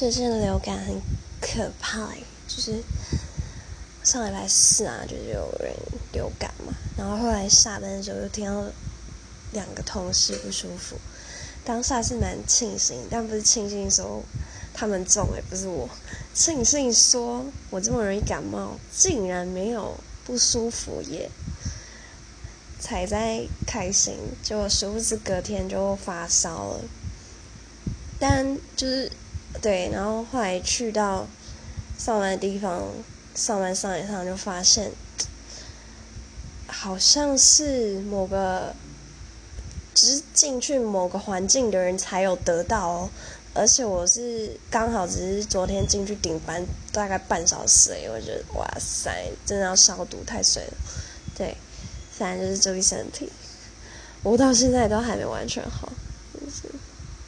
最近的流感很可怕、就是上礼拜四啊，就是有人流感嘛，然后后来下班的时候又听到两个同事不舒服，当下是蛮庆幸，但不是庆幸说他们中、也，不是我，庆幸说我这么容易感冒，竟然没有不舒服耶，才在开心，结果殊不知隔天就发烧了，但就是。对，然后后来去到上班的地方上班上一上，就发现好像是某个只是进去某个环境的人才有得到哦，而且我是刚好只是昨天进去顶班大概半小時，我觉得哇塞，真的要消毒太水了。对，反正就是注意身体，我到现在都还没完全好。